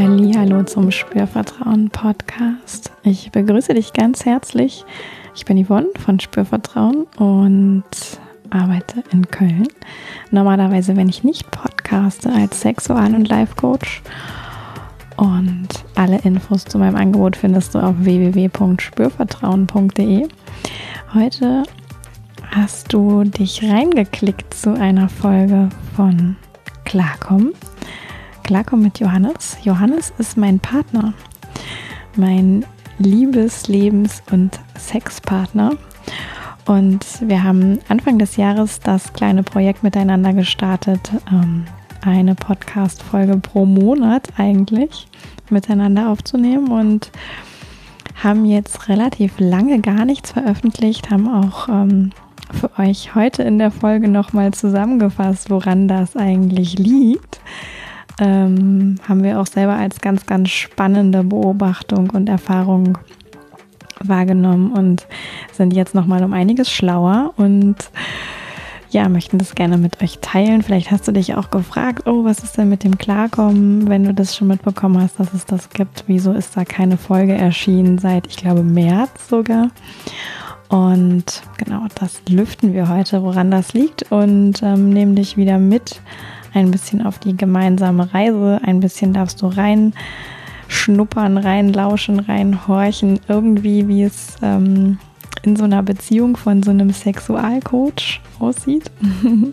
Hallo zum Spürvertrauen Podcast. Ich begrüße dich ganz herzlich. Ich bin Yvonne von Spürvertrauen und arbeite in Köln. Normalerweise, wenn ich nicht podcaste, als Sexual- und Life-Coach. Und alle Infos zu meinem Angebot findest du auf www.spürvertrauen.de. Heute hast du dich reingeklickt zu einer Folge von Klarkommen. Klarkommen mit Johannes. Johannes ist mein Partner, mein Liebes-, Lebens- und Sexpartner. Und wir haben Anfang des Jahres das kleine Projekt miteinander gestartet. Ähm, eine Podcast-Folge pro Monat eigentlich miteinander aufzunehmen und haben jetzt relativ lange gar nichts veröffentlicht, haben auch ähm, für euch heute in der Folge nochmal zusammengefasst, woran das eigentlich liegt. Ähm, haben wir auch selber als ganz, ganz spannende Beobachtung und Erfahrung wahrgenommen und sind jetzt nochmal um einiges schlauer und ja, möchten das gerne mit euch teilen. Vielleicht hast du dich auch gefragt, oh, was ist denn mit dem Klarkommen, wenn du das schon mitbekommen hast, dass es das gibt. Wieso ist da keine Folge erschienen seit, ich glaube, März sogar? Und genau, das lüften wir heute, woran das liegt und ähm, nehmen dich wieder mit ein bisschen auf die gemeinsame Reise. Ein bisschen darfst du rein schnuppern, rein lauschen, rein horchen, irgendwie wie es ähm, in so einer Beziehung von so einem Sexualcoach aussieht.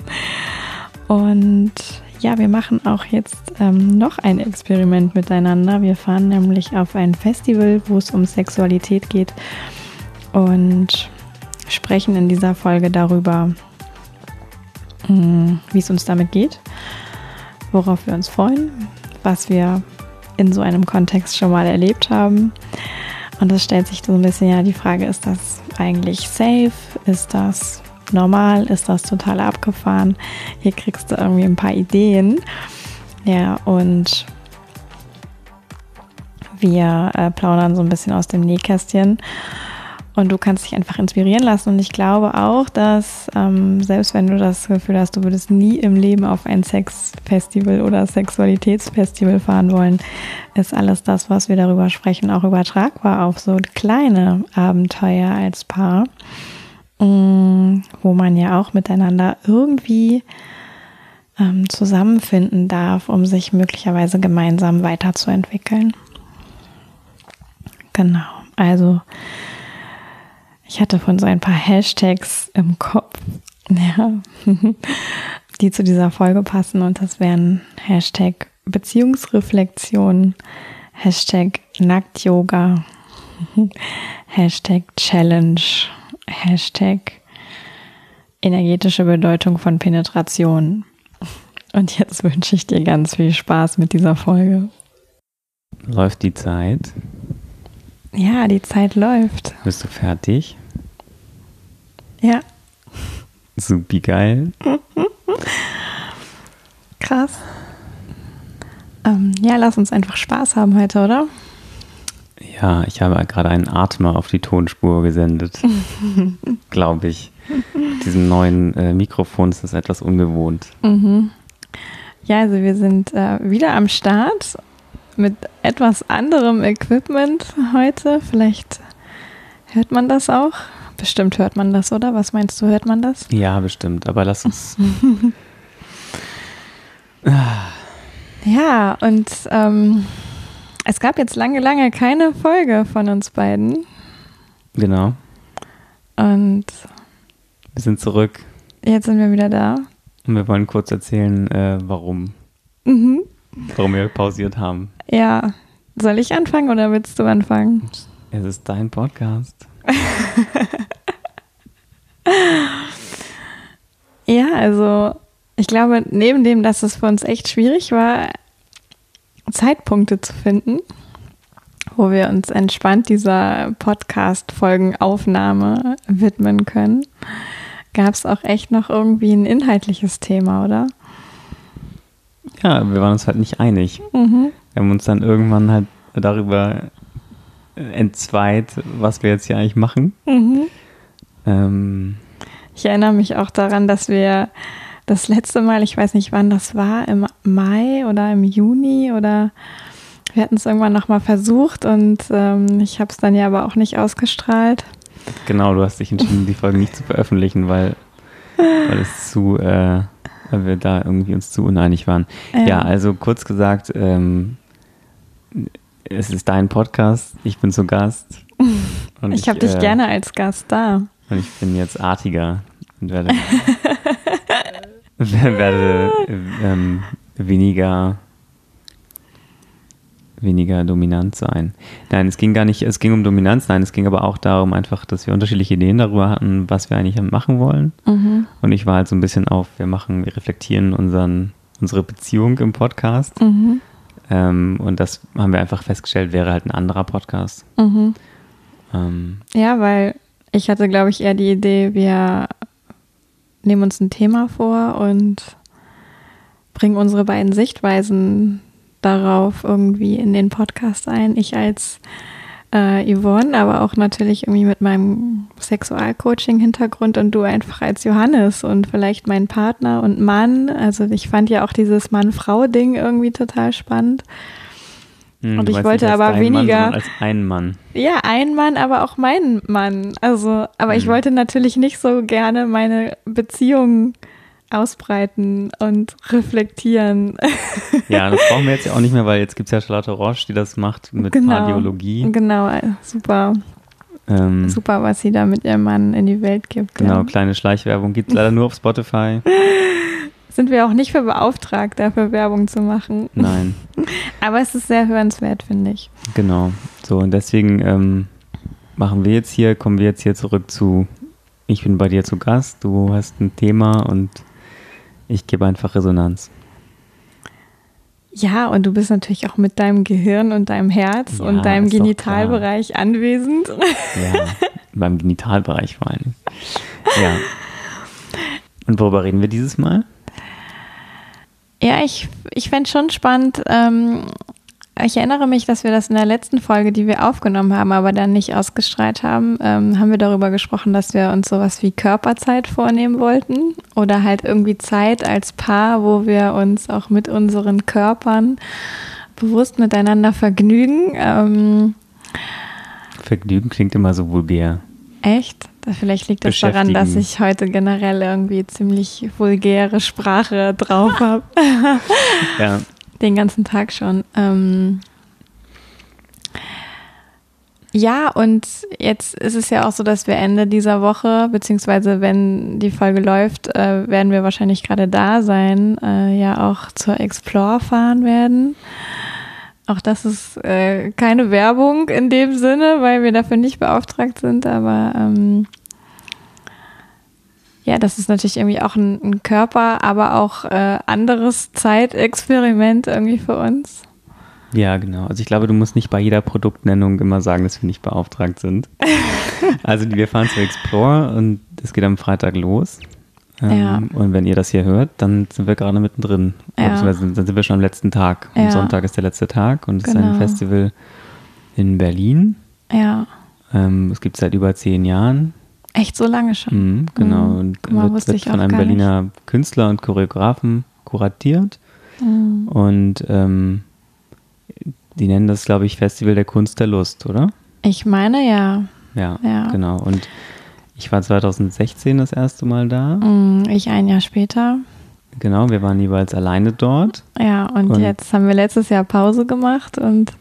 Und ja, wir machen auch jetzt ähm, noch ein Experiment miteinander. Wir fahren nämlich auf ein Festival, wo es um Sexualität geht und sprechen in dieser Folge darüber, wie es uns damit geht, worauf wir uns freuen, was wir in so einem Kontext schon mal erlebt haben. Und es stellt sich so ein bisschen ja die Frage, ist das eigentlich safe? Ist das normal? Ist das total abgefahren? Hier kriegst du irgendwie ein paar Ideen. Ja, und wir äh, plaudern so ein bisschen aus dem Nähkästchen und du kannst dich einfach inspirieren lassen. Und ich glaube auch, dass ähm, selbst wenn du das Gefühl hast, du würdest nie im Leben auf ein Sexfestival oder Sexualitätsfestival fahren wollen, ist alles das, was wir darüber sprechen, auch übertragbar auf so kleine Abenteuer als Paar, ähm, wo man ja auch miteinander irgendwie ähm, zusammenfinden darf, um sich möglicherweise gemeinsam weiterzuentwickeln. Genau. Also ich hatte von so ein paar Hashtags im Kopf, ja, die zu dieser Folge passen und das wären Hashtag Beziehungsreflexion, Hashtag Nackt-Yoga, Hashtag Challenge, Hashtag energetische Bedeutung von Penetration. Und jetzt wünsche ich dir ganz viel Spaß mit dieser Folge. Läuft die Zeit? Ja, die Zeit läuft. Bist du fertig? Ja. Supi geil. Krass. Ähm, ja, lass uns einfach Spaß haben heute, oder? Ja, ich habe gerade einen Atmer auf die Tonspur gesendet. Glaube ich. Mit diesem neuen äh, Mikrofon ist das etwas ungewohnt. Mhm. Ja, also wir sind äh, wieder am Start mit etwas anderem Equipment heute. Vielleicht hört man das auch. Bestimmt hört man das, oder? Was meinst du, hört man das? Ja, bestimmt. Aber lass uns. ja, und ähm, es gab jetzt lange, lange keine Folge von uns beiden. Genau. Und wir sind zurück. Jetzt sind wir wieder da. Und wir wollen kurz erzählen, äh, warum. Mhm. Warum wir pausiert haben. Ja. Soll ich anfangen oder willst du anfangen? Es ist dein Podcast. ja, also ich glaube, neben dem, dass es für uns echt schwierig war, Zeitpunkte zu finden, wo wir uns entspannt dieser Podcast-Folgenaufnahme widmen können, gab es auch echt noch irgendwie ein inhaltliches Thema, oder? Ja, wir waren uns halt nicht einig. Mhm. Wir haben uns dann irgendwann halt darüber entzweit, was wir jetzt hier eigentlich machen. Mhm. Ähm, ich erinnere mich auch daran, dass wir das letzte Mal, ich weiß nicht wann das war, im Mai oder im Juni oder Wir hatten es irgendwann nochmal versucht und ähm, ich habe es dann ja aber auch nicht ausgestrahlt. Genau, du hast dich entschieden, die Folge nicht zu veröffentlichen, weil, weil es zu, äh, weil wir da irgendwie uns zu uneinig waren. Ja, ja also kurz gesagt, ähm, es ist dein Podcast, ich bin zu Gast. ich, ich habe dich äh, gerne als Gast da. Und ich bin jetzt artiger und werde, werde ähm, weniger weniger dominant sein. Nein, es ging gar nicht, es ging um Dominanz, nein, es ging aber auch darum einfach, dass wir unterschiedliche Ideen darüber hatten, was wir eigentlich machen wollen. Mhm. Und ich war halt so ein bisschen auf, wir machen, wir reflektieren unseren, unsere Beziehung im Podcast. Mhm. Ähm, und das haben wir einfach festgestellt, wäre halt ein anderer Podcast. Mhm. Ähm, ja, weil ich hatte, glaube ich, eher die Idee, wir nehmen uns ein Thema vor und bringen unsere beiden Sichtweisen darauf irgendwie in den Podcast ein. Ich als äh, Yvonne, aber auch natürlich irgendwie mit meinem Sexualcoaching-Hintergrund und du einfach als Johannes und vielleicht mein Partner und Mann. Also ich fand ja auch dieses Mann-Frau-Ding irgendwie total spannend. Hm, und ich wollte aber weniger. Mann, als ein Mann. Ja, ein Mann, aber auch mein Mann. Also, aber hm. ich wollte natürlich nicht so gerne meine Beziehung ausbreiten und reflektieren. Ja, das brauchen wir jetzt ja auch nicht mehr, weil jetzt gibt es ja Charlotte Roche, die das macht mit genau, Radiologie. Genau, super. Ähm, super, was sie da mit ihrem Mann in die Welt gibt. Genau, ja. kleine Schleichwerbung gibt es leider nur auf Spotify. Sind wir auch nicht für beauftragt, dafür Werbung zu machen. Nein. Aber es ist sehr hörenswert, finde ich. Genau. So, und deswegen ähm, machen wir jetzt hier, kommen wir jetzt hier zurück zu, ich bin bei dir zu Gast, du hast ein Thema und ich gebe einfach Resonanz. Ja, und du bist natürlich auch mit deinem Gehirn und deinem Herz ja, und deinem Genitalbereich anwesend. Ja, beim Genitalbereich vor allem. Ja. Und worüber reden wir dieses Mal? Ja, ich, ich fände schon spannend, ähm, ich erinnere mich, dass wir das in der letzten Folge, die wir aufgenommen haben, aber dann nicht ausgestrahlt haben, ähm, haben wir darüber gesprochen, dass wir uns sowas wie Körperzeit vornehmen wollten oder halt irgendwie Zeit als Paar, wo wir uns auch mit unseren Körpern bewusst miteinander vergnügen. Ähm, Vergnügen klingt immer so vulgär. Echt? Vielleicht liegt das daran, dass ich heute generell irgendwie ziemlich vulgäre Sprache drauf habe. ja, den ganzen Tag schon. Ähm ja, und jetzt ist es ja auch so, dass wir Ende dieser Woche, beziehungsweise wenn die Folge läuft, äh, werden wir wahrscheinlich gerade da sein, äh, ja auch zur Explore fahren werden. Auch das ist äh, keine Werbung in dem Sinne, weil wir dafür nicht beauftragt sind, aber ähm, ja, das ist natürlich irgendwie auch ein, ein Körper, aber auch äh, anderes Zeitexperiment irgendwie für uns. Ja, genau. Also ich glaube, du musst nicht bei jeder Produktnennung immer sagen, dass wir nicht beauftragt sind. also wir fahren zu Explore und es geht am Freitag los. Ähm, ja. Und wenn ihr das hier hört, dann sind wir gerade mittendrin. Ja. Beziehungsweise dann sind wir schon am letzten Tag. Am ja. Sonntag ist der letzte Tag und es genau. ist ein genau. Festival in Berlin. Ja. Ähm, es gibt es seit über zehn Jahren. Echt so lange schon? Mhm, genau. Mhm. Und mal, wird, wird von einem Berliner nicht. Künstler und Choreografen kuratiert. Mhm. Und ähm, die nennen das, glaube ich, Festival der Kunst der Lust, oder? Ich meine ja. Ja, ja. genau. Und ich war 2016 das erste Mal da. Mhm, ich ein Jahr später. Genau, wir waren jeweils alleine dort. Ja, und, und jetzt haben wir letztes Jahr Pause gemacht und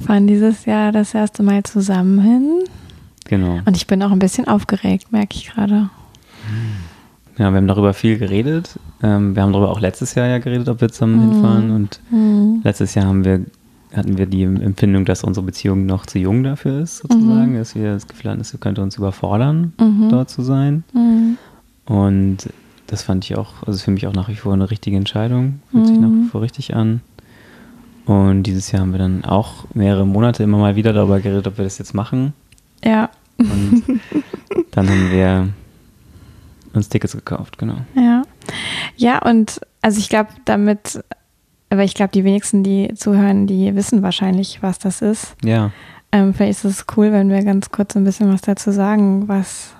fahren dieses Jahr das erste Mal zusammen hin. Genau. Und ich bin auch ein bisschen aufgeregt, merke ich gerade. Ja, wir haben darüber viel geredet. Ähm, wir haben darüber auch letztes Jahr ja geredet, ob wir zusammen mhm. hinfahren. Und mhm. letztes Jahr haben wir, hatten wir die Empfindung, dass unsere Beziehung noch zu jung dafür ist, sozusagen. Mhm. Dass wir das Gefühl hatten, es könnte uns überfordern, mhm. dort zu sein. Mhm. Und das fand ich auch, also für mich auch nach wie vor eine richtige Entscheidung. Fühlt sich nach wie mhm. vor richtig an. Und dieses Jahr haben wir dann auch mehrere Monate immer mal wieder darüber geredet, ob wir das jetzt machen. Ja. Und dann haben wir uns Tickets gekauft, genau. Ja. Ja, und also ich glaube, damit, aber ich glaube, die wenigsten, die zuhören, die wissen wahrscheinlich, was das ist. Ja. Ähm, vielleicht ist es cool, wenn wir ganz kurz ein bisschen was dazu sagen, was,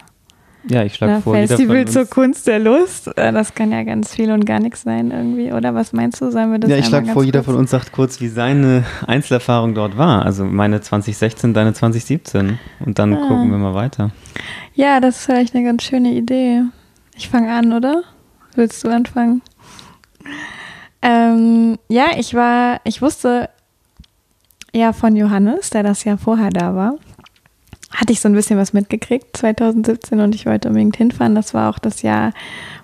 Ja, ich schlage vor, Festival zur Kunst der Lust. Äh, das kann ja ganz viel und gar nichts sein irgendwie, oder? Was meinst du? Sollen wir das Ja, ich schlage vor, jeder von uns sagt kurz, wie seine Einzelerfahrung dort war. Also meine 2016, deine 2017. Und dann ah. gucken wir mal weiter. Ja, das ist vielleicht eine ganz schöne Idee. Ich fange an, oder? Willst du anfangen? Ähm, ja, ich war, ich wusste ja von Johannes, der das Jahr vorher da war, hatte ich so ein bisschen was mitgekriegt, 2017, und ich wollte unbedingt hinfahren. Das war auch das Jahr,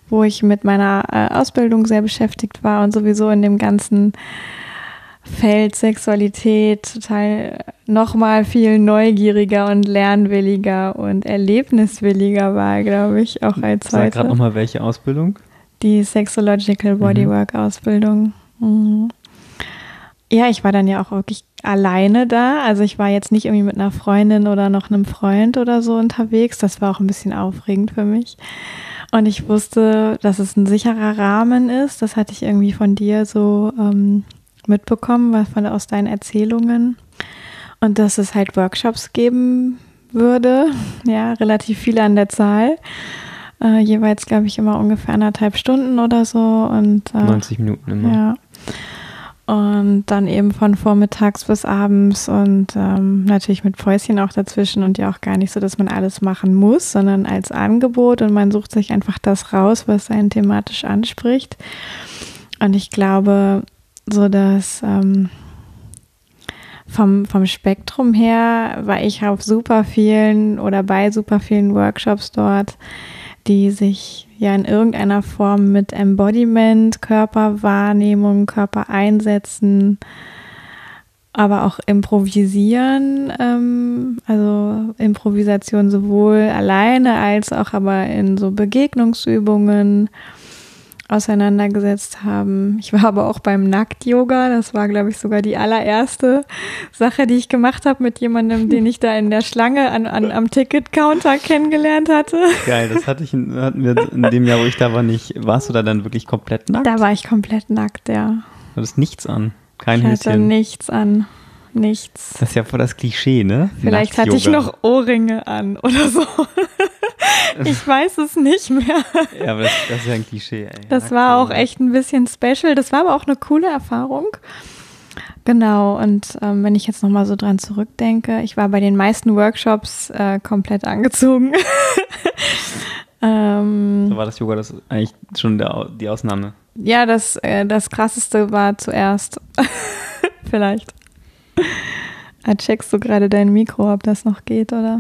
wo ich mit meiner äh, Ausbildung sehr beschäftigt war und sowieso in dem ganzen Feld Sexualität total nochmal viel neugieriger und lernwilliger und erlebniswilliger war, glaube ich, auch als Sag heute. Sag gerade nochmal, welche Ausbildung? Die Sexological Bodywork mhm. Ausbildung. Mhm. Ja, ich war dann ja auch wirklich alleine da. Also ich war jetzt nicht irgendwie mit einer Freundin oder noch einem Freund oder so unterwegs. Das war auch ein bisschen aufregend für mich. Und ich wusste, dass es ein sicherer Rahmen ist. Das hatte ich irgendwie von dir so ähm, mitbekommen, von, aus deinen Erzählungen. Und dass es halt Workshops geben würde. Ja, relativ viele an der Zahl. Äh, jeweils, glaube ich, immer ungefähr anderthalb Stunden oder so. Und, äh, 90 Minuten immer. Ja. Und dann eben von vormittags bis abends und ähm, natürlich mit Päuschen auch dazwischen und ja auch gar nicht so, dass man alles machen muss, sondern als Angebot und man sucht sich einfach das raus, was einen thematisch anspricht. Und ich glaube, so dass ähm, vom, vom Spektrum her war ich auf super vielen oder bei super vielen Workshops dort, die sich ja in irgendeiner Form mit Embodiment, Körperwahrnehmung, Körpereinsetzen, aber auch improvisieren, ähm, also Improvisation sowohl alleine als auch aber in so Begegnungsübungen auseinandergesetzt haben. Ich war aber auch beim Nackt-Yoga. Das war, glaube ich, sogar die allererste Sache, die ich gemacht habe mit jemandem, den ich da in der Schlange an, an, am Ticket-Counter kennengelernt hatte. Geil, das hatte ich in, hatten wir in dem Jahr, wo ich da war, nicht. Warst du da dann wirklich komplett nackt? Da war ich komplett nackt, ja. Du hattest nichts an. Kein ich Höschen. hatte nichts an nichts. Das ist ja voll das Klischee, ne? Vielleicht hatte ich noch Ohrringe an oder so. ich weiß es nicht mehr. Ja, aber das, das ist ja ein Klischee, ey. Das war auch echt ein bisschen special. Das war aber auch eine coole Erfahrung. Genau, und ähm, wenn ich jetzt nochmal so dran zurückdenke, ich war bei den meisten Workshops äh, komplett angezogen. ähm, so war das Yoga das eigentlich schon der, die Ausnahme? Ja, das, äh, das krasseste war zuerst. Vielleicht. Ah, checkst du gerade dein Mikro, ob das noch geht, oder?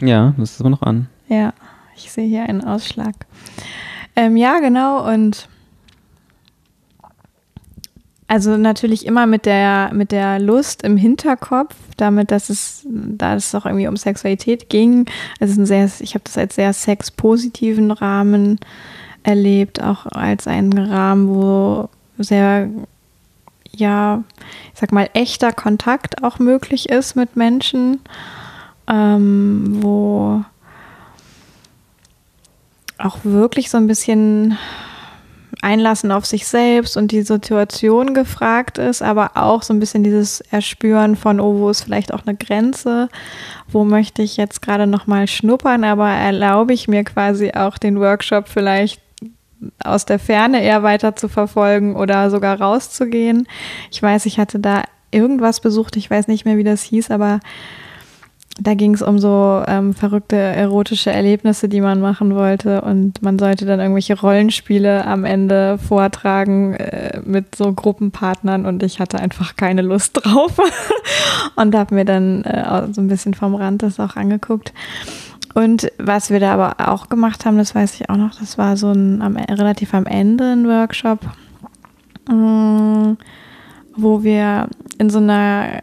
Ja, das ist aber noch an. Ja, ich sehe hier einen Ausschlag. Ähm, ja, genau, und also natürlich immer mit der, mit der Lust im Hinterkopf, damit, dass es, da es auch irgendwie um Sexualität ging. Also ein sehr, ich habe das als sehr sexpositiven Rahmen erlebt, auch als einen Rahmen, wo sehr ja, ich sag mal, echter Kontakt auch möglich ist mit Menschen, ähm, wo auch wirklich so ein bisschen Einlassen auf sich selbst und die Situation gefragt ist, aber auch so ein bisschen dieses Erspüren von, oh, wo ist vielleicht auch eine Grenze, wo möchte ich jetzt gerade nochmal schnuppern, aber erlaube ich mir quasi auch den Workshop vielleicht aus der Ferne eher weiter zu verfolgen oder sogar rauszugehen. Ich weiß, ich hatte da irgendwas besucht, ich weiß nicht mehr, wie das hieß, aber da ging es um so ähm, verrückte erotische Erlebnisse, die man machen wollte. Und man sollte dann irgendwelche Rollenspiele am Ende vortragen äh, mit so Gruppenpartnern. Und ich hatte einfach keine Lust drauf. Und habe mir dann äh, so ein bisschen vom Rand das auch angeguckt. Und was wir da aber auch gemacht haben, das weiß ich auch noch, das war so ein am, relativ am Ende ein Workshop, mm, wo wir in so einer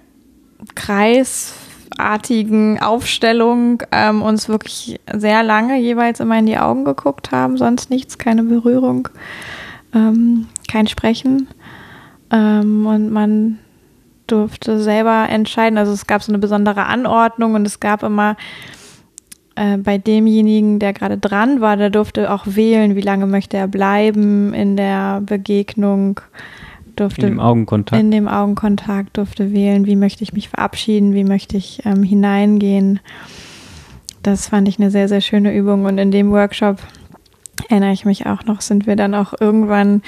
kreisartigen Aufstellung ähm, uns wirklich sehr lange jeweils immer in die Augen geguckt haben, sonst nichts, keine Berührung, ähm, kein Sprechen. Ähm, und man durfte selber entscheiden. Also es gab so eine besondere Anordnung und es gab immer äh, bei demjenigen, der gerade dran war, der durfte auch wählen, wie lange möchte er bleiben in der Begegnung. Durfte in dem Augenkontakt. In dem Augenkontakt durfte wählen, wie möchte ich mich verabschieden, wie möchte ich ähm, hineingehen. das fand ich eine sehr, sehr schöne Übung. Und in dem Workshop erinnere ich mich auch noch, sind wir dann auch irgendwann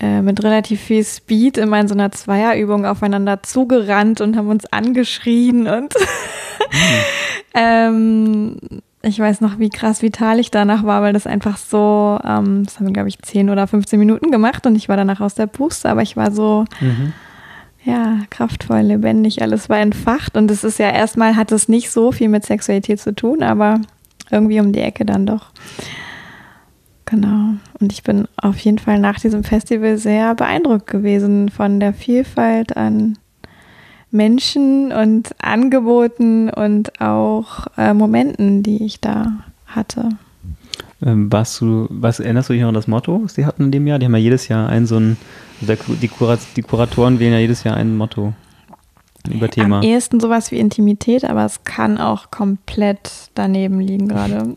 äh, mit relativ viel Speed immer in so einer Zweierübung aufeinander zugerannt und haben uns angeschrien und mhm. ähm, ich weiß noch, wie krass vital ich danach war, weil das einfach so, ähm, das haben wir, glaube ich, 10 oder 15 Minuten gemacht und ich war danach aus der Puste, aber ich war so, mhm. ja, kraftvoll, lebendig, alles war entfacht und es ist ja erstmal, hat es nicht so viel mit Sexualität zu tun, aber irgendwie um die Ecke dann doch. Genau. Und ich bin auf jeden Fall nach diesem Festival sehr beeindruckt gewesen von der Vielfalt an Menschen und Angeboten und auch äh, Momenten, die ich da hatte. Ähm, warst du, was erinnerst du dich noch an das Motto, was die hatten in dem Jahr? Die haben ja jedes Jahr ein so ein, die, Kurat, die Kuratoren wählen ja jedes Jahr ein Motto über Thema. Am ehesten sowas wie Intimität, aber es kann auch komplett daneben liegen gerade.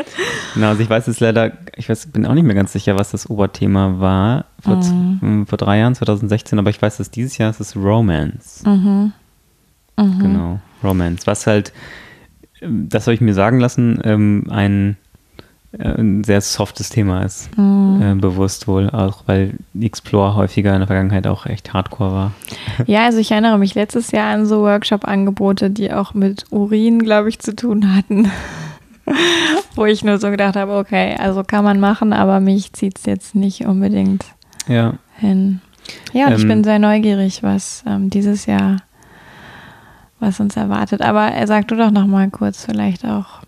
genau, also ich weiß jetzt leider, ich weiß, bin auch nicht mehr ganz sicher, was das Oberthema war vor, mhm. vor drei Jahren, 2016, aber ich weiß, dass dieses Jahr ist es Romance. Mhm. Mhm. Genau, Romance. Was halt, das habe ich mir sagen lassen, ähm, ein äh, ein sehr softes Thema ist. Mhm. Äh, bewusst wohl, auch weil Explore häufiger in der Vergangenheit auch echt hardcore war. Ja, also ich erinnere mich letztes Jahr an so Workshop-Angebote, die auch mit Urin, glaube ich, zu tun hatten. Wo ich nur so gedacht habe, okay, also kann man machen, aber mich zieht es jetzt nicht unbedingt ja. hin. Ja, und ähm, ich bin sehr neugierig, was ähm, dieses Jahr, was uns erwartet. Aber er sagt du doch noch mal kurz vielleicht auch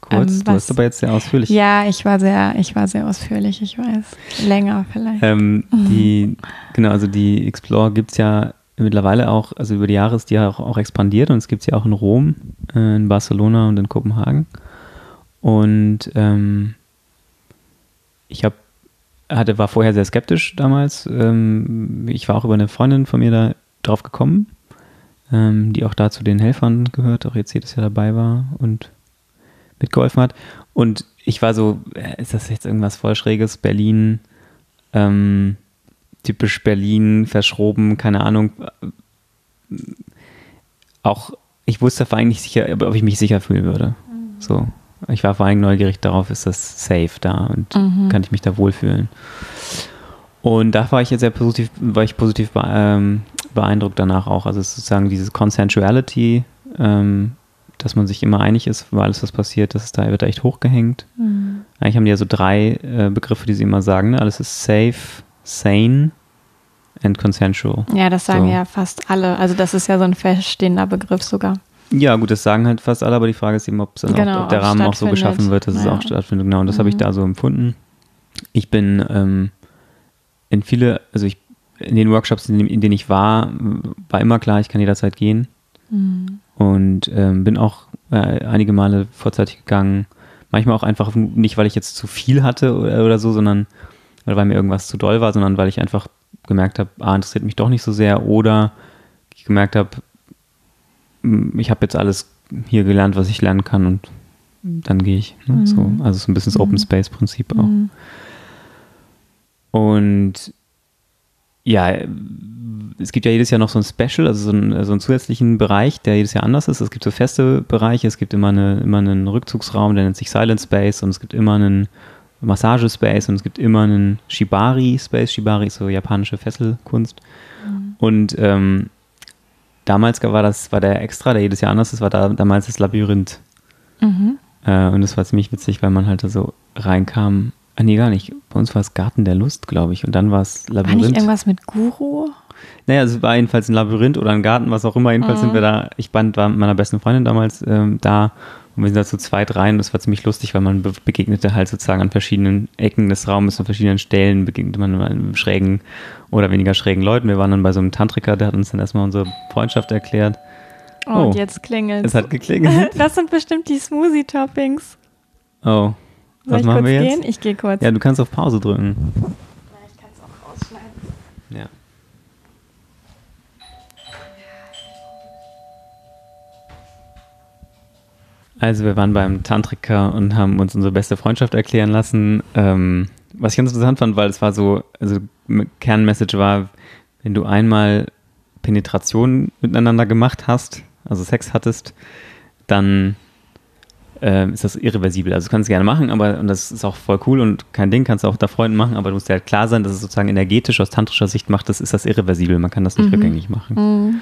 kurz. Ähm, du warst aber jetzt sehr ausführlich. Ja, ich war sehr, ich war sehr ausführlich, ich weiß. Länger vielleicht. Ähm. Die, genau, also die Explore gibt es ja mittlerweile auch, also über die Jahre ist die ja auch, auch expandiert und es gibt sie ja auch in Rom, äh, in Barcelona und in Kopenhagen. Und ähm, ich habe hatte, war vorher sehr skeptisch damals. Ähm, ich war auch über eine Freundin von mir da drauf gekommen, ähm, die auch da zu den Helfern gehört, auch jetzt jedes Jahr dabei war und mitgeholfen hat. Und ich war so, äh, ist das jetzt irgendwas voll Schräges? Berlin, ähm, typisch Berlin, verschroben, keine Ahnung. Auch, ich wusste vor allem nicht sicher, ob ich mich sicher fühlen würde. Mhm. So. Ich war vor allem neugierig darauf, ist das safe da und mhm. kann ich mich da wohlfühlen. Und da war ich jetzt sehr positiv, war ich positiv ähm, beeindruckt danach auch. Also sozusagen diese Consensuality ähm, dass man sich immer einig ist über alles, was passiert, das ist da wird echt hochgehängt. Mhm. Eigentlich haben die ja so drei äh, Begriffe, die sie immer sagen. Ne? Alles ist safe, sane and consensual. Ja, das sagen so. ja fast alle. Also das ist ja so ein feststehender Begriff sogar. Ja, gut, das sagen halt fast alle, aber die Frage ist eben, ob, genau, auch, ob der Rahmen auch so geschaffen wird, dass ja. es auch stattfindet. Genau, und das mhm. habe ich da so empfunden. Ich bin ähm, in viele, also ich in den Workshops, in, in denen ich war, war immer klar, ich kann jederzeit gehen. Mhm. Und ähm, bin auch äh, einige Male vorzeitig gegangen. Manchmal auch einfach nicht, weil ich jetzt zu viel hatte oder, oder so, sondern weil mir irgendwas zu doll war, sondern weil ich einfach gemerkt habe, ah, interessiert mich doch nicht so sehr oder ich gemerkt habe, ich habe jetzt alles hier gelernt, was ich lernen kann und dann gehe ich. Ne? Mhm. So, also so ein bisschen das mhm. Open Space Prinzip auch. Mhm. Und ja, es gibt ja jedes Jahr noch so ein Special, also so, ein, so einen zusätzlichen Bereich, der jedes Jahr anders ist. Es gibt so feste Bereiche, es gibt immer, eine, immer einen Rückzugsraum, der nennt sich Silent Space und es gibt immer einen Massagespace und es gibt immer einen Shibari-Space. Shibari ist so japanische Fesselkunst. Mhm. Und ähm, damals war das, war der extra, der jedes Jahr anders ist, war da damals das Labyrinth. Mhm. Äh, und das war ziemlich witzig, weil man halt da so reinkam Ah, nee, gar nicht. Bei uns war es Garten der Lust, glaube ich. Und dann war es Labyrinth. War nicht irgendwas mit Guru? Naja, es war jedenfalls ein Labyrinth oder ein Garten, was auch immer. Jedenfalls mhm. sind wir da, ich band, war mit meiner besten Freundin damals ähm, da und wir sind da zu zweit rein. Das war ziemlich lustig, weil man be begegnete halt sozusagen an verschiedenen Ecken des Raumes, an verschiedenen Stellen, begegnete man schrägen oder weniger schrägen Leuten. Wir waren dann bei so einem Tantriker, der hat uns dann erstmal unsere Freundschaft erklärt. Oh, oh und jetzt klingelt es. hat geklingelt. Das sind bestimmt die Smoothie-Toppings. Oh, soll Was ich machen kurz wir jetzt? gehen? Ich gehe kurz. Ja, du kannst auf Pause drücken. Ja, ich kann es auch rausschneiden. Ja. Also wir waren beim Tantriker und haben uns unsere beste Freundschaft erklären lassen. Ähm, was ich ganz interessant fand, weil es war so, also Kernmessage war, wenn du einmal Penetration miteinander gemacht hast, also Sex hattest, dann äh, ist das irreversibel. Also du kannst es gerne machen, aber und das ist auch voll cool und kein Ding, kannst du auch da Freunden machen, aber du musst dir halt klar sein, dass es sozusagen energetisch aus tantrischer Sicht macht, das ist das irreversibel. Man kann das nicht mhm. rückgängig machen. Mhm.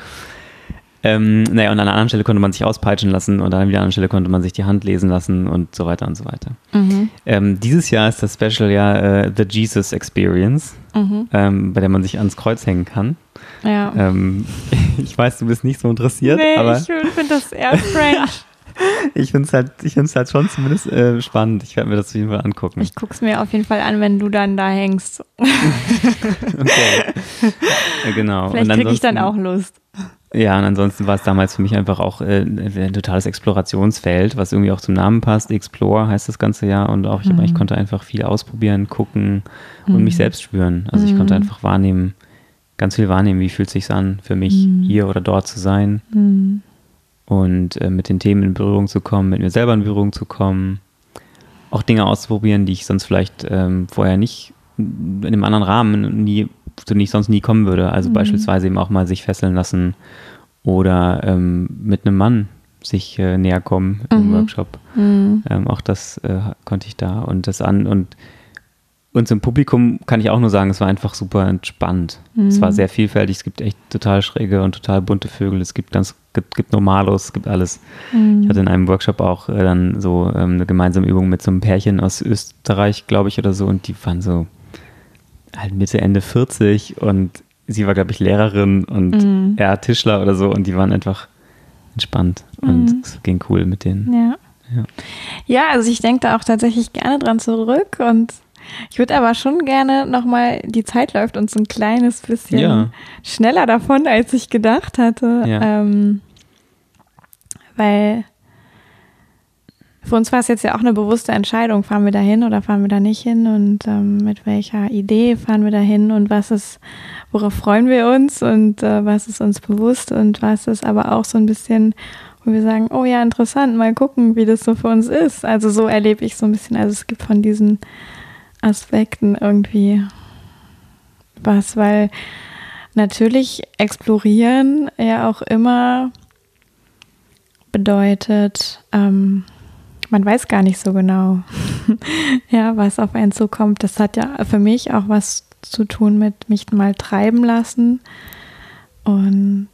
Ähm, naja, und an einer anderen Stelle konnte man sich auspeitschen lassen und an einer anderen Stelle konnte man sich die Hand lesen lassen und so weiter und so weiter. Mhm. Ähm, dieses Jahr ist das Special ja äh, The Jesus Experience, mhm. ähm, bei der man sich ans Kreuz hängen kann. Ja. Ähm, ich weiß, du bist nicht so interessiert, nee, aber. Ich finde das eher strange. ich finde es halt, halt schon zumindest äh, spannend. Ich werde mir das auf jeden Fall angucken. Ich gucke es mir auf jeden Fall an, wenn du dann da hängst. okay. Genau. Vielleicht kriege ich dann auch Lust. Ja, und ansonsten war es damals für mich einfach auch äh, ein totales Explorationsfeld, was irgendwie auch zum Namen passt. Explore heißt das ganze Jahr und auch ich, mhm. ich konnte einfach viel ausprobieren, gucken und mhm. mich selbst spüren. Also ich konnte mhm. einfach wahrnehmen, ganz viel wahrnehmen, wie fühlt es sich an, für mich mhm. hier oder dort zu sein mhm. und äh, mit den Themen in Berührung zu kommen, mit mir selber in Berührung zu kommen, auch Dinge auszuprobieren, die ich sonst vielleicht ähm, vorher nicht in einem anderen Rahmen nie zu denen ich sonst nie kommen würde. Also mhm. beispielsweise eben auch mal sich fesseln lassen oder ähm, mit einem Mann sich äh, näher kommen im mhm. Workshop. Mhm. Ähm, auch das äh, konnte ich da und das an und uns im Publikum kann ich auch nur sagen, es war einfach super entspannt. Es war mhm. sehr vielfältig. Es gibt echt total schräge und total bunte Vögel. Es gibt ganz, gibt, gibt Normalos, es gibt alles. Mhm. Ich hatte in einem Workshop auch äh, dann so ähm, eine gemeinsame Übung mit so einem Pärchen aus Österreich, glaube ich, oder so. Und die waren so halt Mitte, Ende 40 und sie war, glaube ich, Lehrerin und mhm. er Tischler oder so und die waren einfach entspannt und mhm. es ging cool mit denen. Ja. Ja, ja also ich denke da auch tatsächlich gerne dran zurück und ich würde aber schon gerne nochmal, die Zeit läuft uns ein kleines bisschen ja. schneller davon, als ich gedacht hatte. Ja. Ähm, weil für uns war es jetzt ja auch eine bewusste Entscheidung, fahren wir da hin oder fahren wir da nicht hin und ähm, mit welcher Idee fahren wir da hin und was ist, worauf freuen wir uns und äh, was ist uns bewusst und was ist aber auch so ein bisschen, wo wir sagen, oh ja, interessant, mal gucken, wie das so für uns ist. Also so erlebe ich so ein bisschen, also es gibt von diesen Aspekten irgendwie was, weil natürlich explorieren ja auch immer bedeutet, ähm, man weiß gar nicht so genau, ja, was auf einen zukommt. Das hat ja für mich auch was zu tun mit mich mal treiben lassen und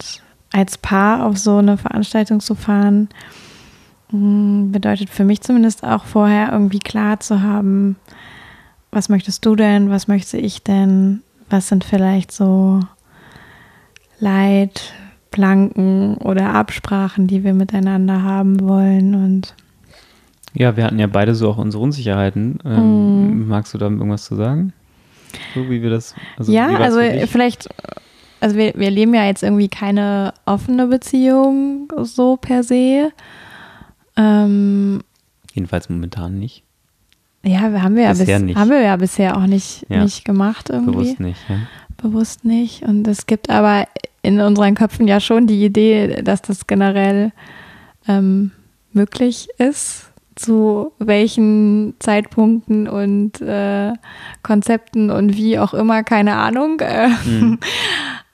als Paar auf so eine Veranstaltung zu fahren, mm, bedeutet für mich zumindest auch vorher irgendwie klar zu haben, was möchtest du denn, was möchte ich denn, was sind vielleicht so Leitplanken oder Absprachen, die wir miteinander haben wollen und ja, wir hatten ja beide so auch unsere Unsicherheiten. Ähm, mm. Magst du da irgendwas zu sagen? So wie wir das. Also ja, also vielleicht, also wir, wir leben ja jetzt irgendwie keine offene Beziehung so per se. Ähm, Jedenfalls momentan nicht. Ja, haben wir bisher ja, bis, haben wir ja bisher auch nicht, ja. nicht gemacht irgendwie. Bewusst nicht, ja. Bewusst nicht. Und es gibt aber in unseren Köpfen ja schon die Idee, dass das generell ähm, möglich ist zu welchen Zeitpunkten und äh, Konzepten und wie auch immer, keine Ahnung. Mhm.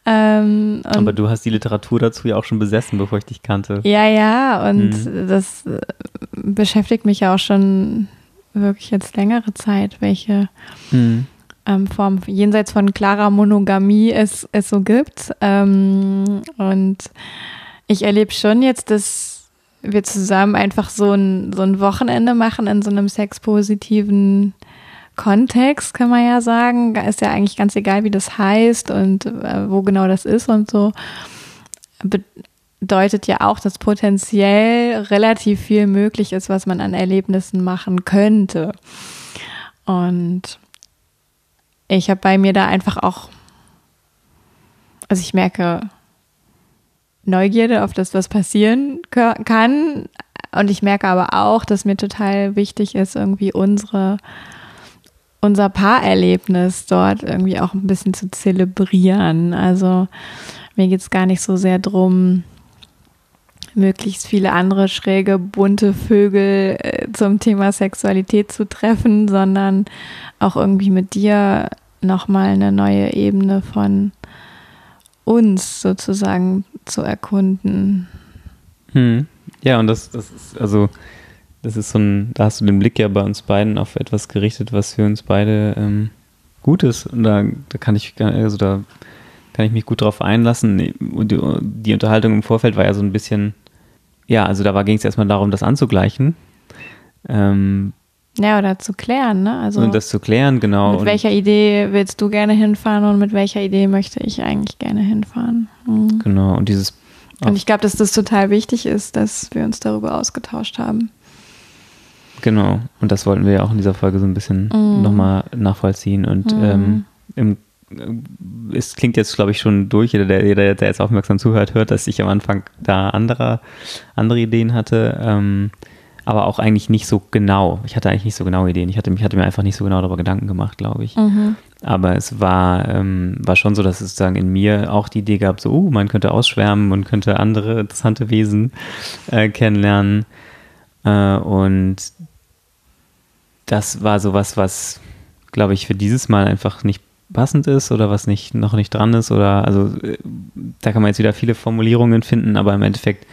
ähm, Aber du hast die Literatur dazu ja auch schon besessen, bevor ich dich kannte. Ja, ja, und mhm. das äh, beschäftigt mich ja auch schon wirklich jetzt längere Zeit, welche mhm. ähm, Form jenseits von klarer Monogamie es, es so gibt. Ähm, und ich erlebe schon jetzt, dass wir zusammen einfach so ein, so ein Wochenende machen in so einem sexpositiven Kontext, kann man ja sagen. Ist ja eigentlich ganz egal, wie das heißt und äh, wo genau das ist und so. Bedeutet ja auch, dass potenziell relativ viel möglich ist, was man an Erlebnissen machen könnte. Und ich habe bei mir da einfach auch, also ich merke, Neugierde auf das, was passieren kann. Und ich merke aber auch, dass mir total wichtig ist, irgendwie unsere, unser Paarerlebnis dort irgendwie auch ein bisschen zu zelebrieren. Also mir geht es gar nicht so sehr drum, möglichst viele andere schräge, bunte Vögel äh, zum Thema Sexualität zu treffen, sondern auch irgendwie mit dir nochmal eine neue Ebene von uns sozusagen zu erkunden. Hm. Ja, und das, das ist, also das ist so ein, da hast du den Blick ja bei uns beiden auf etwas gerichtet, was für uns beide ähm, gut ist. Und da, da kann ich, also da kann ich mich gut drauf einlassen. Und die, die Unterhaltung im Vorfeld war ja so ein bisschen, ja, also da ging es erstmal darum, das anzugleichen. Ähm, ja, oder zu klären, ne? Also und das zu klären, genau. Mit welcher Idee willst du gerne hinfahren und mit welcher Idee möchte ich eigentlich gerne hinfahren? Mhm. Genau, und dieses. Und ich glaube, dass das total wichtig ist, dass wir uns darüber ausgetauscht haben. Genau, und das wollten wir ja auch in dieser Folge so ein bisschen mhm. nochmal nachvollziehen. Und mhm. ähm, im, es klingt jetzt, glaube ich, schon durch, jeder der, jeder, der jetzt aufmerksam zuhört, hört, dass ich am Anfang da andere, andere Ideen hatte. Ähm, aber auch eigentlich nicht so genau. Ich hatte eigentlich nicht so genau Ideen. Ich hatte, ich hatte mir einfach nicht so genau darüber Gedanken gemacht, glaube ich. Mhm. Aber es war, ähm, war schon so, dass es sozusagen in mir auch die Idee gab, so, uh, man könnte ausschwärmen und könnte andere interessante Wesen äh, kennenlernen. Äh, und das war sowas, was, glaube ich, für dieses Mal einfach nicht passend ist oder was nicht, noch nicht dran ist. Oder also äh, da kann man jetzt wieder viele Formulierungen finden, aber im Endeffekt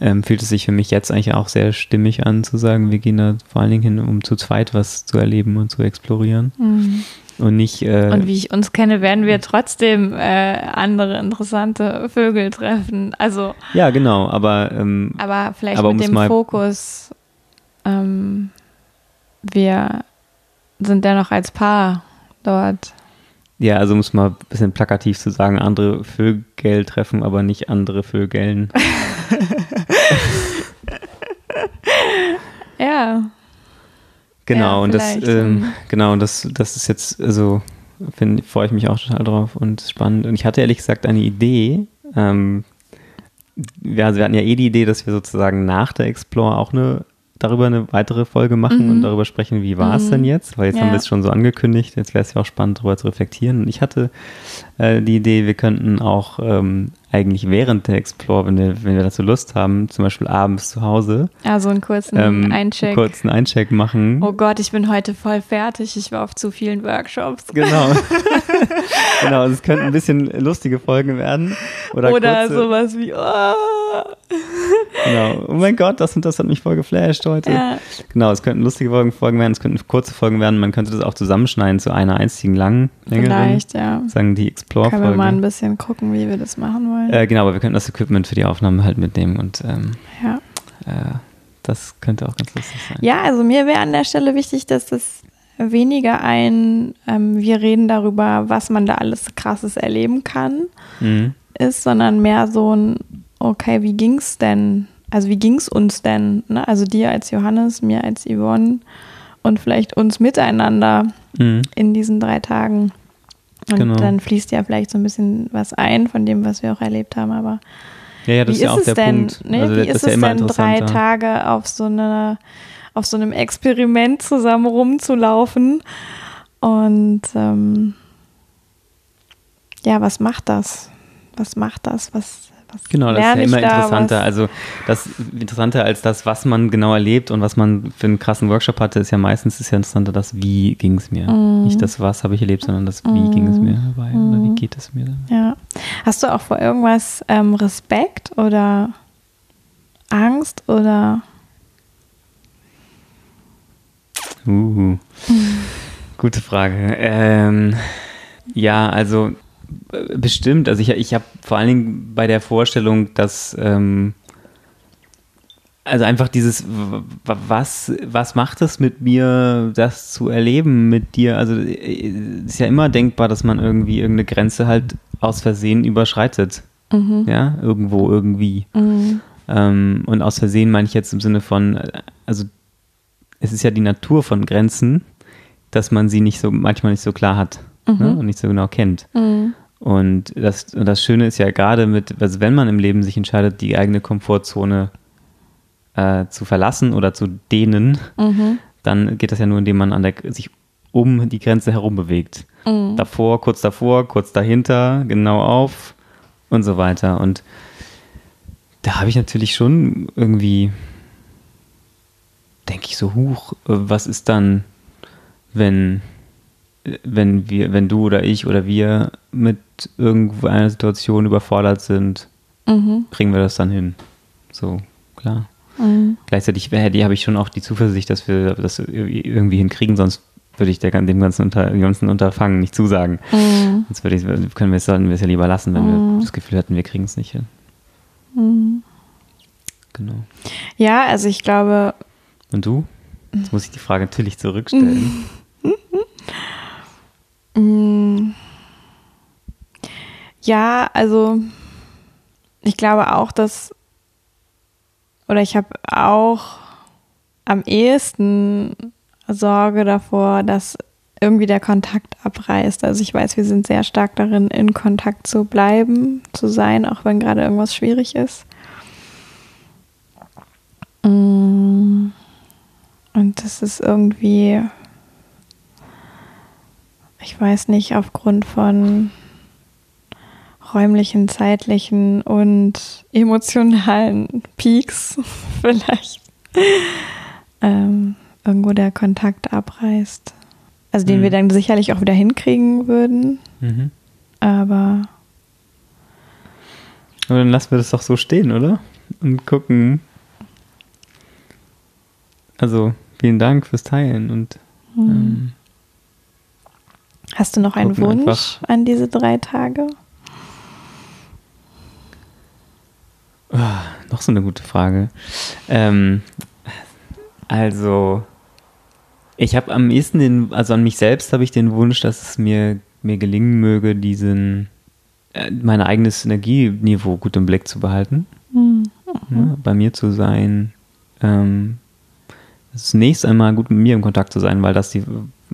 ähm, fühlt es sich für mich jetzt eigentlich auch sehr stimmig an, zu sagen, wir gehen da vor allen Dingen hin, um zu zweit was zu erleben und zu explorieren. Mhm. Und nicht. Äh, und wie ich uns kenne, werden wir trotzdem äh, andere interessante Vögel treffen. Also. Ja, genau, aber. Ähm, aber vielleicht aber mit dem Fokus, ähm, wir sind dennoch als Paar dort. Ja, also um es mal ein bisschen plakativ zu sagen, andere Vögel treffen, aber nicht andere Vögeln. ja. Genau, ja, und das, ähm, genau, das, das ist jetzt, also freue ich mich auch total drauf und spannend. Und ich hatte ehrlich gesagt eine Idee. Ähm, wir, also wir hatten ja eh die Idee, dass wir sozusagen nach der Explore auch eine darüber eine weitere Folge machen mhm. und darüber sprechen, wie war es mhm. denn jetzt? Weil jetzt ja. haben wir es schon so angekündigt, jetzt wäre es ja auch spannend, darüber zu reflektieren. Und ich hatte äh, die Idee, wir könnten auch ähm, eigentlich während der Explore, wenn wir, wenn wir dazu Lust haben, zum Beispiel abends zu Hause. Also einen kurzen ähm, Eincheck. Einen kurzen Eincheck machen. Oh Gott, ich bin heute voll fertig. Ich war auf zu vielen Workshops. Genau. genau, also es könnten ein bisschen lustige Folgen werden. Oder, oder kurze, sowas wie, oh. Genau. Oh mein Gott, das und das hat mich voll geflasht heute. Ja. Genau, es könnten lustige Folgen, Folgen werden, es könnten kurze Folgen werden. Man könnte das auch zusammenschneiden zu einer einzigen langen, längeren. Vielleicht, ja. Sagen die Explore-Folge. Können wir mal ein bisschen gucken, wie wir das machen wollen. Äh, genau, aber wir könnten das Equipment für die Aufnahmen halt mitnehmen und ähm, ja. Äh, das könnte auch ganz lustig sein. Ja, also mir wäre an der Stelle wichtig, dass das weniger ein, ähm, wir reden darüber, was man da alles Krasses erleben kann, mhm. ist, sondern mehr so ein, okay, wie ging's denn? Also wie ging's uns denn? Ne? Also dir als Johannes, mir als Yvonne und vielleicht uns miteinander mhm. in diesen drei Tagen. Und genau. dann fließt ja vielleicht so ein bisschen was ein von dem, was wir auch erlebt haben, aber ja, ja, das wie ist ja auch der denn, Punkt. Ne, also, wie ist es denn, drei Tage auf so, eine, auf so einem Experiment zusammen rumzulaufen? Und ähm, ja, was macht das? Was macht das? Was, was genau, das ist ja immer interessanter. Also das interessanter als das, was man genau erlebt und was man für einen krassen Workshop hatte, ist ja meistens ist ja interessanter das, wie ging es mir. Mm. Nicht das, was habe ich erlebt, sondern das, wie mm. ging es mir dabei mm. oder wie geht es mir dann. Ja. Hast du auch vor irgendwas ähm, Respekt oder Angst oder Uh, gute Frage. Ähm, ja, also Bestimmt. Also ich, ich habe vor allen Dingen bei der Vorstellung, dass ähm, also einfach dieses, was, was macht es mit mir, das zu erleben mit dir? Also es ist ja immer denkbar, dass man irgendwie irgendeine Grenze halt aus Versehen überschreitet. Mhm. Ja, irgendwo, irgendwie. Mhm. Ähm, und aus Versehen meine ich jetzt im Sinne von, also es ist ja die Natur von Grenzen, dass man sie nicht so, manchmal nicht so klar hat mhm. ne, und nicht so genau kennt. Mhm. Und das, und das Schöne ist ja gerade mit, also wenn man im Leben sich entscheidet, die eigene Komfortzone äh, zu verlassen oder zu dehnen, mhm. dann geht das ja nur, indem man an der, sich um die Grenze herum bewegt. Mhm. Davor, kurz davor, kurz dahinter, genau auf und so weiter. Und da habe ich natürlich schon irgendwie, denke ich so, huch, was ist dann, wenn wenn wir, wenn du oder ich oder wir mit irgendeiner Situation überfordert sind, mhm. kriegen wir das dann hin. So, klar. Mhm. Gleichzeitig habe ich schon auch die Zuversicht, dass wir das irgendwie hinkriegen, sonst würde ich der, dem ganzen, Unter, dem ganzen Unterfangen nicht zusagen. Mhm. Sonst würde ich, können wir es, sollten wir es ja lieber lassen, wenn mhm. wir das Gefühl hätten, wir kriegen es nicht hin. Mhm. Genau. Ja, also ich glaube. Und du? Jetzt muss ich die Frage natürlich zurückstellen. Mm. Ja, also ich glaube auch, dass, oder ich habe auch am ehesten Sorge davor, dass irgendwie der Kontakt abreißt. Also ich weiß, wir sind sehr stark darin, in Kontakt zu bleiben, zu sein, auch wenn gerade irgendwas schwierig ist. Mm. Und das ist irgendwie, ich weiß nicht, aufgrund von räumlichen, zeitlichen und emotionalen Peaks vielleicht ähm, irgendwo der Kontakt abreißt. Also den mhm. wir dann sicherlich auch wieder hinkriegen würden. Mhm. Aber. Aber dann lassen wir das doch so stehen, oder? Und gucken, also vielen Dank fürs Teilen und mhm. ähm, Hast du noch einen Wunsch an diese drei Tage? Oh, noch so eine gute Frage. Ähm, also, ich habe am ehesten den, also an mich selbst habe ich den Wunsch, dass es mir, mir gelingen möge, diesen, äh, mein eigenes Energieniveau gut im Blick zu behalten. Mhm. Ja, bei mir zu sein, ähm, zunächst einmal gut mit mir im Kontakt zu sein, weil das die,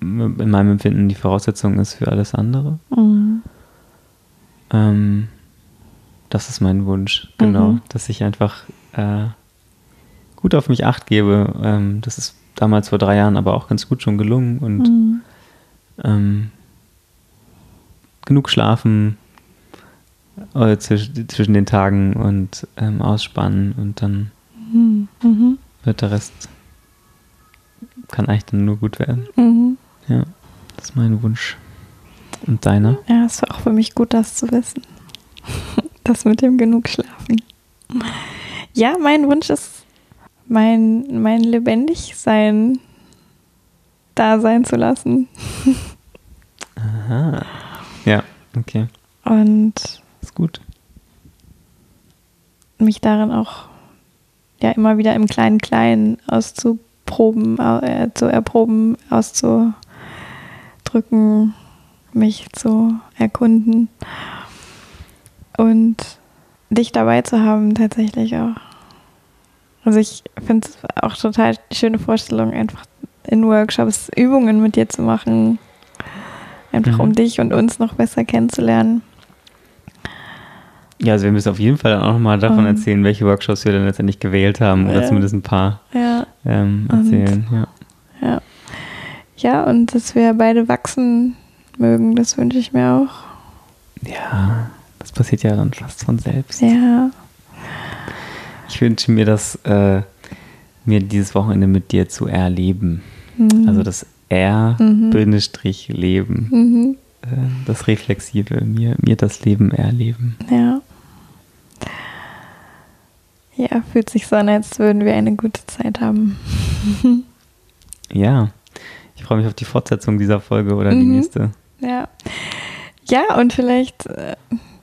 in meinem Empfinden die Voraussetzung ist für alles andere. Mhm. Ähm, das ist mein Wunsch, genau, mhm. dass ich einfach äh, gut auf mich acht gebe. Ähm, das ist damals vor drei Jahren aber auch ganz gut schon gelungen und mhm. ähm, genug schlafen äh, zwischen, zwischen den Tagen und ähm, ausspannen und dann mhm. mhm. wird der Rest kann eigentlich dann nur gut werden. Ja, das ist mein Wunsch. Und deiner? Ja, es war auch für mich gut, das zu wissen. Das mit dem genug schlafen. Ja, mein Wunsch ist, mein, mein Lebendigsein da sein zu lassen. Aha. Ja, okay. Und. Ist gut. Mich darin auch ja immer wieder im kleinen Kleinen auszuprobieren Proben, äh, zu erproben, auszudrücken, mich zu erkunden und dich dabei zu haben tatsächlich auch. Also ich finde es auch total schöne Vorstellung, einfach in Workshops Übungen mit dir zu machen, einfach mhm. um dich und uns noch besser kennenzulernen. Ja, also wir müssen auf jeden Fall auch nochmal davon um, erzählen, welche Workshops wir dann letztendlich gewählt haben oder zumindest ein paar ja, ähm, erzählen. Und, ja. ja. Ja, und dass wir beide wachsen mögen, das wünsche ich mir auch. Ja, das passiert ja dann fast von selbst. Ja. Ich wünsche mir das, äh, mir dieses Wochenende mit dir zu erleben. Mhm. Also das R-Leben. Mhm. mhm. Äh, das Reflexive, mir, mir das Leben erleben. Ja. Ja, fühlt sich so an, als würden wir eine gute Zeit haben. ja, freue mich auf die Fortsetzung dieser Folge oder mhm. die nächste. Ja. Ja, und vielleicht, äh,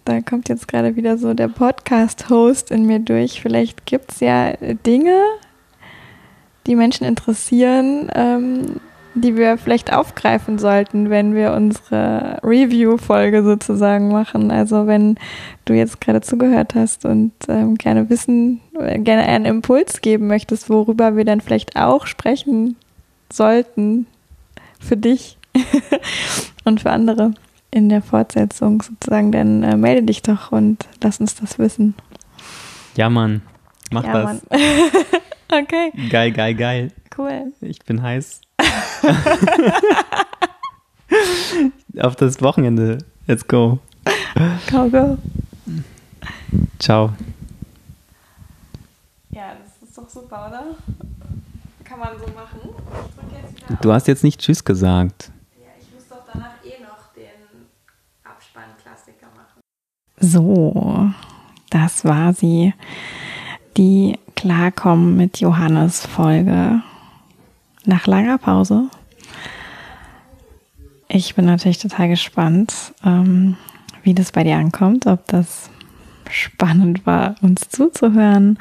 da kommt jetzt gerade wieder so der Podcast-Host in mir durch. Vielleicht gibt es ja Dinge, die Menschen interessieren, ähm, die wir vielleicht aufgreifen sollten, wenn wir unsere Review-Folge sozusagen machen. Also wenn du jetzt gerade zugehört hast und ähm, gerne wissen, äh, gerne einen Impuls geben möchtest, worüber wir dann vielleicht auch sprechen sollten für dich und für andere in der Fortsetzung sozusagen, dann äh, melde dich doch und lass uns das wissen. Ja, Mann. Mach ja, das. Mann. okay. Geil, geil, geil. Cool. Ich bin heiß. Auf das Wochenende. Let's go. Go, go. Ciao. Ja, das ist doch super, oder? Kann man so machen. Du hast jetzt nicht Tschüss gesagt. Ja, ich muss doch danach eh noch den Abspann-Klassiker machen. So, das war sie. Die Klarkommen mit Johannes Folge nach langer Pause. Ich bin natürlich total gespannt, ähm, wie das bei dir ankommt, ob das spannend war, uns zuzuhören,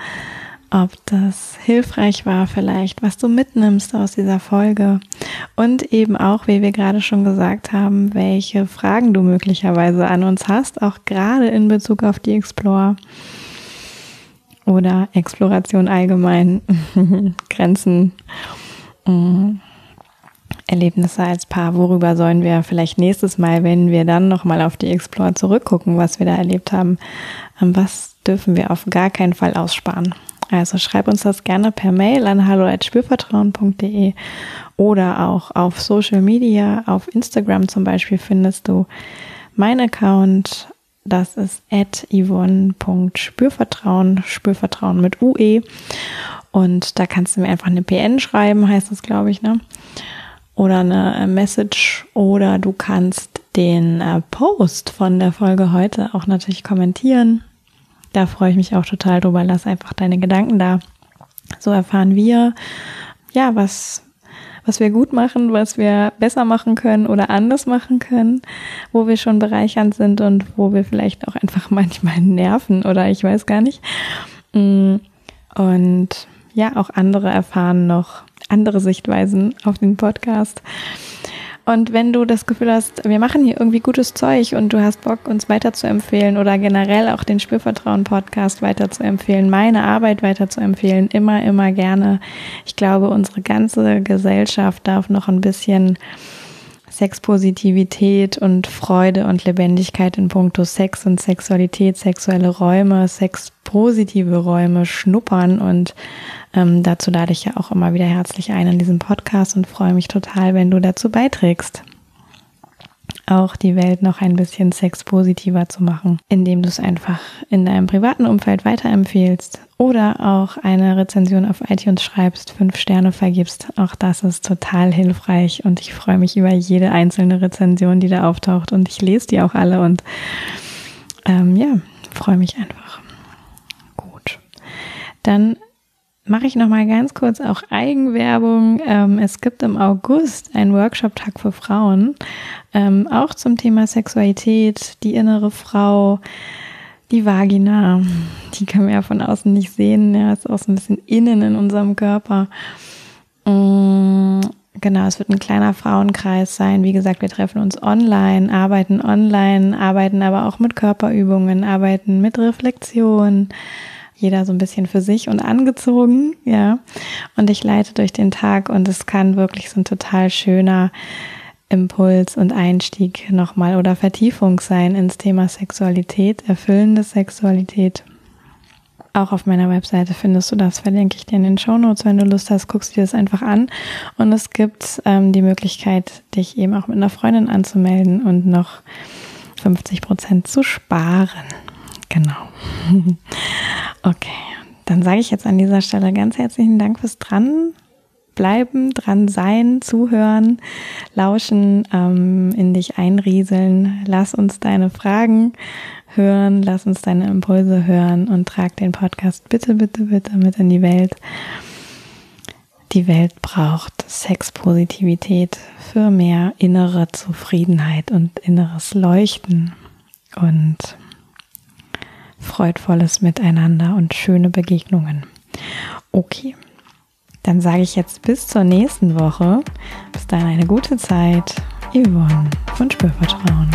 ob das hilfreich war vielleicht, was du mitnimmst aus dieser Folge und eben auch, wie wir gerade schon gesagt haben, welche Fragen du möglicherweise an uns hast, auch gerade in Bezug auf die Explore oder Exploration allgemein, Grenzen, mm, Erlebnisse als Paar. Worüber sollen wir vielleicht nächstes Mal, wenn wir dann nochmal auf die Explore zurückgucken, was wir da erlebt haben, ähm, was dürfen wir auf gar keinen Fall aussparen? Also schreib uns das gerne per Mail an hallo.spürvertrauen.de oder auch auf Social Media, auf Instagram zum Beispiel findest du mein Account. Das ist at yvonne.spürvertrauen, Spürvertrauen mit UE. Und da kannst du mir einfach eine PN schreiben, heißt das, glaube ich, ne? Oder eine äh, Message oder du kannst den äh, Post von der Folge heute auch natürlich kommentieren da freue ich mich auch total drüber. Lass einfach deine Gedanken da. So erfahren wir, ja, was, was wir gut machen, was wir besser machen können oder anders machen können, wo wir schon bereichernd sind und wo wir vielleicht auch einfach manchmal nerven oder ich weiß gar nicht. Mm, und ja, auch andere erfahren noch andere Sichtweisen auf den Podcast. Und wenn du das Gefühl hast, wir machen hier irgendwie gutes Zeug und du hast Bock, uns weiterzuempfehlen oder generell auch den Spürvertrauen-Podcast weiterzuempfehlen, meine Arbeit weiterzuempfehlen, immer, immer gerne. Ich glaube, unsere ganze Gesellschaft darf noch ein bisschen Sexpositivität und Freude und Lebendigkeit in puncto Sex und Sexualität, sexuelle Räume, sexpositive Räume schnuppern. Und ähm, dazu lade ich ja auch immer wieder herzlich ein in diesem Podcast und freue mich total, wenn du dazu beiträgst auch die Welt noch ein bisschen sexpositiver zu machen, indem du es einfach in deinem privaten Umfeld weiterempfehlst oder auch eine Rezension auf iTunes schreibst, fünf Sterne vergibst. Auch das ist total hilfreich und ich freue mich über jede einzelne Rezension, die da auftaucht und ich lese die auch alle und ähm, ja, freue mich einfach. Gut. Dann mache ich noch mal ganz kurz auch Eigenwerbung. Ähm, es gibt im August einen Workshop-Tag für Frauen, ähm, auch zum Thema Sexualität, die innere Frau, die Vagina. Die können wir ja von außen nicht sehen. Ja, ist auch so ein bisschen innen in unserem Körper. Mm, genau, es wird ein kleiner Frauenkreis sein. Wie gesagt, wir treffen uns online, arbeiten online, arbeiten aber auch mit Körperübungen, arbeiten mit Reflexion jeder so ein bisschen für sich und angezogen, ja. Und ich leite durch den Tag und es kann wirklich so ein total schöner Impuls und Einstieg nochmal oder Vertiefung sein ins Thema Sexualität, erfüllende Sexualität. Auch auf meiner Webseite findest du das, verlinke ich dir in den Show Notes. Wenn du Lust hast, guckst du dir das einfach an. Und es gibt ähm, die Möglichkeit, dich eben auch mit einer Freundin anzumelden und noch 50 Prozent zu sparen. Genau. Okay, dann sage ich jetzt an dieser Stelle ganz herzlichen Dank fürs Dranbleiben, dran sein, zuhören, lauschen, ähm, in dich einrieseln. Lass uns deine Fragen hören, lass uns deine Impulse hören und trag den Podcast bitte, bitte, bitte mit in die Welt. Die Welt braucht Sexpositivität für mehr innere Zufriedenheit und inneres Leuchten. Und freudvolles Miteinander und schöne Begegnungen. Okay, dann sage ich jetzt bis zur nächsten Woche. Bis dahin eine gute Zeit. Yvonne von Spürvertrauen.